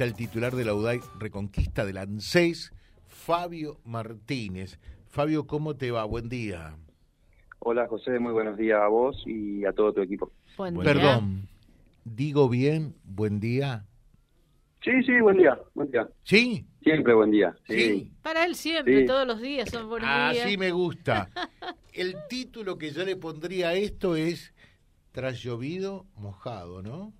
está el titular de la UDAI Reconquista del ANSES, Fabio Martínez. Fabio, ¿cómo te va? Buen día. Hola José, muy buenos días a vos y a todo tu equipo. Buen Perdón, digo bien, buen día. Sí, sí, buen día, buen día. ¿Sí? Siempre buen día. Sí. Para él siempre, todos los días son buenos días. Así me gusta. El título que yo le pondría a esto es Tras llovido, mojado, ¿no?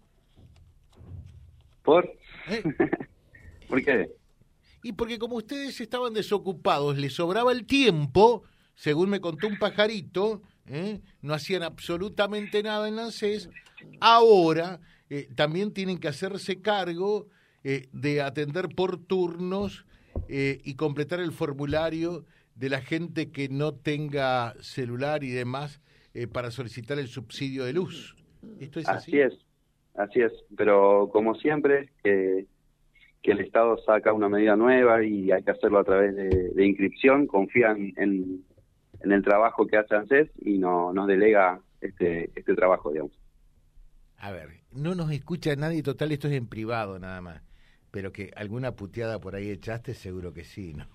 ¿Por? ¿Eh? ¿Por qué? Y porque como ustedes estaban desocupados, les sobraba el tiempo, según me contó un pajarito, ¿eh? no hacían absolutamente nada en ANSES, ahora eh, también tienen que hacerse cargo de atender por turnos y completar el formulario de la gente que no tenga celular y demás para solicitar el subsidio de luz. ¿Esto es así? Así es, así es, pero como siempre, que que el Estado saca una medida nueva y hay que hacerlo a través de, inscripción, confían en, el trabajo que hace ANSES y no, nos delega este, este trabajo, digamos. A ver, no nos escucha nadie, total, esto es en privado nada más, pero que alguna puteada por ahí echaste, seguro que sí, ¿no?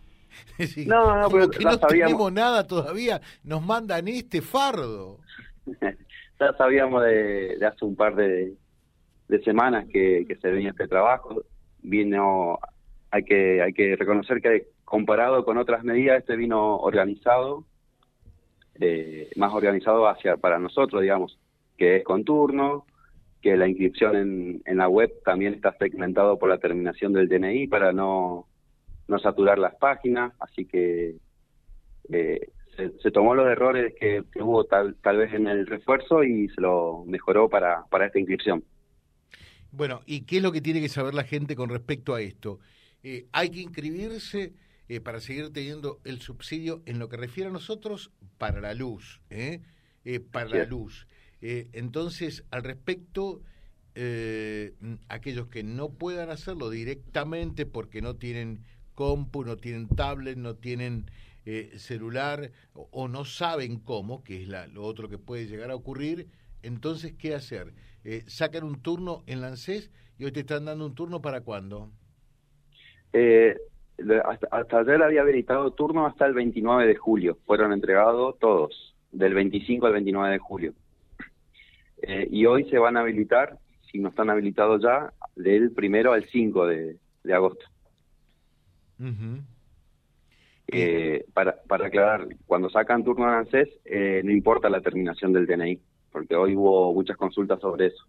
no, no, pero que no tenemos nada todavía, nos mandan este fardo. ya sabíamos de, hace un par de, semanas que, que se venía este trabajo, vino, hay que, hay que reconocer que comparado con otras medidas, este vino organizado, eh, más organizado hacia para nosotros, digamos, que es con turno, que la inscripción en, en la web también está segmentado por la terminación del DNI para no, no saturar las páginas, así que eh, se, tomó los errores que, que, hubo tal, tal vez en el refuerzo y se lo mejoró para, para esta inscripción. Bueno, ¿y qué es lo que tiene que saber la gente con respecto a esto? Eh, hay que inscribirse eh, para seguir teniendo el subsidio en lo que refiere a nosotros para la luz, ¿eh? para la luz. entonces, al respecto, aquellos que no puedan hacerlo directamente porque no tienen compu, no tienen tablet, no tienen celular o, no saben cómo, que es lo otro que puede llegar a ocurrir, entonces, ¿qué hacer? Eh, sacan un turno en Lancés y hoy te están dando un turno para cuándo? Eh, hasta, ayer había habilitado turno hasta el 29 de julio. Fueron entregados todos, del 25 al 29 de julio. Eh, y hoy se van a habilitar, si no están habilitados ya, del primero al 5 de, agosto. para, para aclarar, cuando sacan turno en ANSES, no importa la terminación del DNI porque hoy hubo muchas consultas sobre eso.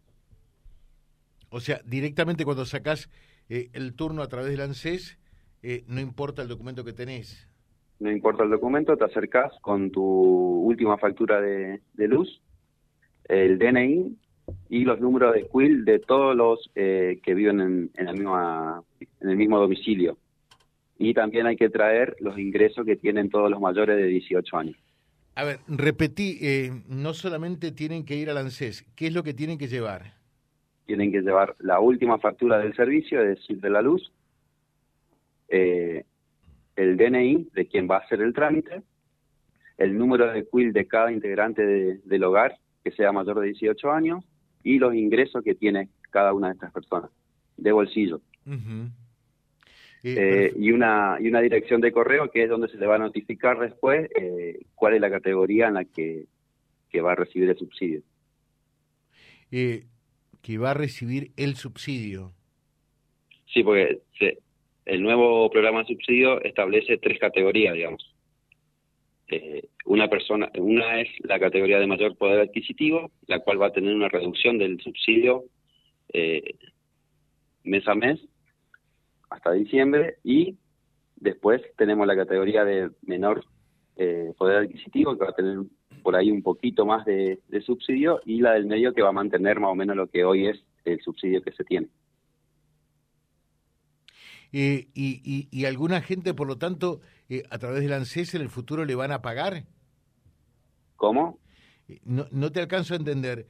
O sea, directamente cuando sacás eh, el turno a través del ANSES, eh, no importa el documento que tenés. No importa el documento, te acercás con tu última factura de, luz, el DNI y los números de QUIL de todos los eh, que viven en, en, la misma, en el mismo domicilio. Y también hay que traer los ingresos que tienen todos los mayores de 18 años. A ver, repetí, eh, no solamente tienen que ir al ANSES, ¿qué es lo que tienen que llevar? Tienen que llevar la última factura del servicio, es decir, de la luz, eh, el DNI de quien va a hacer el trámite, el número de QUIL de cada integrante del hogar que sea mayor de 18 años y los ingresos que tiene cada una de estas personas de bolsillo. Eh, y, una, y una dirección de correo que es donde se le va a notificar después eh, cuál es la categoría en la que, va a recibir el subsidio. Eh, que va a recibir el subsidio. Sí, porque el nuevo programa de subsidio establece tres categorías, digamos. una persona, una es la categoría de mayor poder adquisitivo, la cual va a tener una reducción del subsidio mes a mes hasta diciembre y después tenemos la categoría de menor eh, poder adquisitivo que va a tener por ahí un poquito más de, subsidio y la del medio que va a mantener más o menos lo que hoy es el subsidio que se tiene. Eh, y, y, alguna gente, por lo tanto, eh, a través del ANSES en el futuro le van a pagar? ¿Cómo? No, no te alcanzo a entender.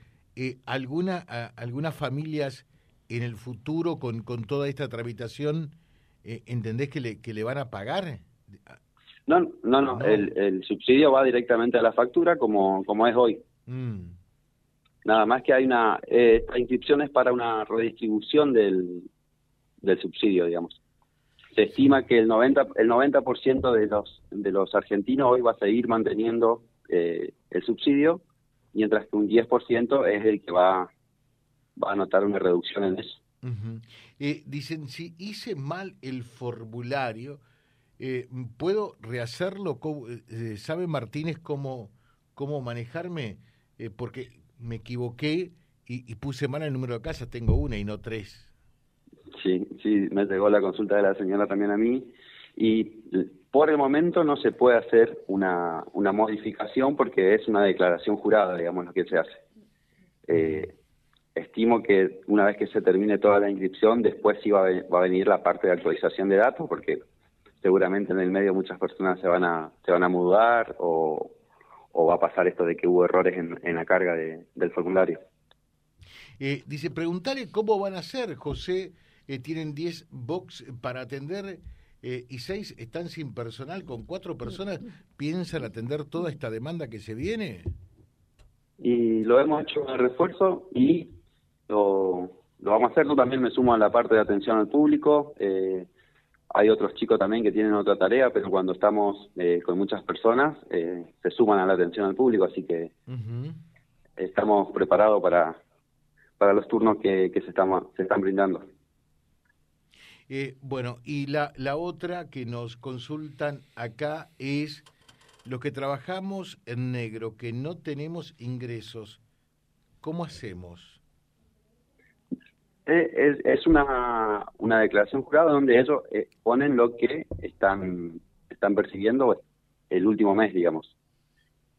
¿alguna, ¿Algunas familias en el futuro con, con toda esta tramitación, eh, ¿entendés que le, que le van a pagar? No, no, no, El, el, subsidio va directamente a la factura como, como es hoy. Mm. Nada más que hay una, eh, esta inscripción es para una redistribución del, del subsidio, digamos. Se estima que el 90, el 90% de los, de los argentinos hoy va a seguir manteniendo eh, el subsidio, mientras que un 10% es el que va, va a notar una reducción en eso. Eh, dicen, si hice mal el formulario, eh, ¿puedo rehacerlo? ¿Sabe Martínez cómo, cómo manejarme? porque me equivoqué y, puse mal el número de casa, tengo una y no tres. Sí, sí, me llegó la consulta de la señora también a mí y por el momento no se puede hacer una, una modificación porque es una declaración jurada, digamos, lo que se hace. Eh, estimo que una vez que se termine toda la inscripción, después sí va a, va a venir la parte de actualización de datos porque seguramente en el medio muchas personas se van a, se van a mudar o, o va a pasar esto de que hubo errores en, en la carga del formulario. Eh, dice, preguntale cómo van a ser, José. Eh, tienen 10 box para atender eh, y 6 están sin personal. ¿Con cuatro personas piensan atender toda esta demanda que se viene? Y lo hemos hecho de refuerzo y lo, lo vamos a hacer. Yo también me sumo a la parte de atención al público. hay otros chicos también que tienen otra tarea, pero cuando estamos con muchas personas se suman a la atención al público, así que estamos preparados para, para los turnos que, se, están, se están brindando. Eh, bueno, y la, la otra que nos consultan acá es los que trabajamos en negro, que no tenemos ingresos, ¿cómo hacemos? Es, es una, una declaración jurada donde ellos eh, ponen lo que están, están percibiendo el último mes, digamos.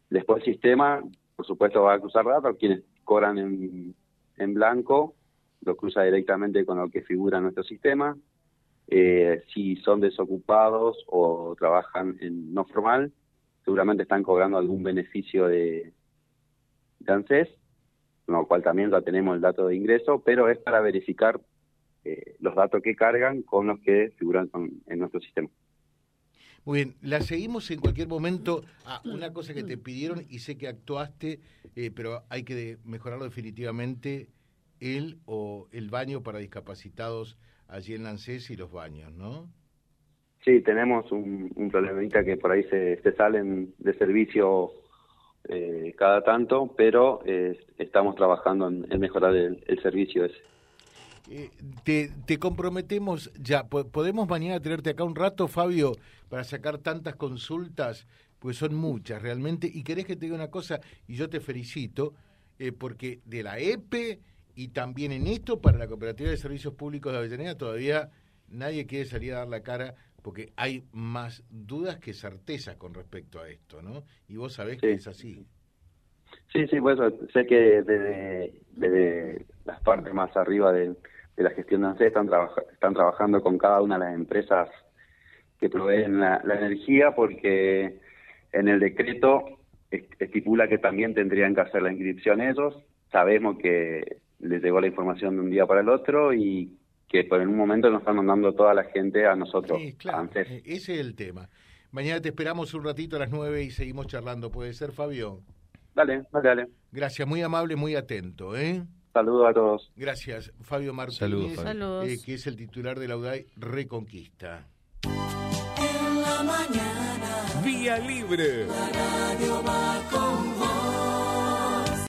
Después el sistema, por supuesto, va a cruzar datos, quienes cobran en en blanco, lo cruza directamente con lo que figura en nuestro sistema. Eh, si son desocupados o trabajan en no formal, seguramente están cobrando algún beneficio de, de con lo cual también ya tenemos el dato de ingreso, pero es para verificar eh, los datos que cargan con los que figuran en nuestro sistema. Muy bien, la seguimos en cualquier momento. Ah, una cosa que te pidieron y sé que actuaste, eh, pero hay que mejorarlo definitivamente, el o el baño para discapacitados allí en Lancés y los baños, ¿no? Sí, tenemos un, un problemita que por ahí se, se salen de servicio eh, cada tanto, pero eh, estamos trabajando en, mejorar el, el servicio ese. Eh, te, te, comprometemos ya. ¿Podemos mañana tenerte acá un rato, Fabio, para sacar tantas consultas? Pues son muchas realmente. Y querés que te diga una cosa, y yo te felicito, eh, porque de la EPE y también en esto, para la Cooperativa de Servicios Públicos de Avellaneda, todavía nadie quiere salir a dar la cara porque hay más dudas que certezas con respecto a esto, ¿no? Y vos sabés que es así. Sí, sí, pues sé que desde, desde las partes más arriba del de la gestión de ANSES están, están trabajando con cada una de las empresas que proveen la, energía porque en el decreto estipula que también tendrían que hacer la inscripción ellos. Sabemos que les llegó la información de un día para el otro y que por en un momento nos están mandando toda la gente a nosotros. Sí, claro, e-, ese es el tema. Mañana te esperamos un ratito a las nueve y seguimos charlando. ¿Puede ser, Fabio? Dale, dale, dale. Gracias, muy amable, muy atento, ¿eh? Saludos a todos. Gracias. Fabio Martínez, eh, que es el titular de la UDAI Reconquista. En la mañana. Vía Libre. La radio va con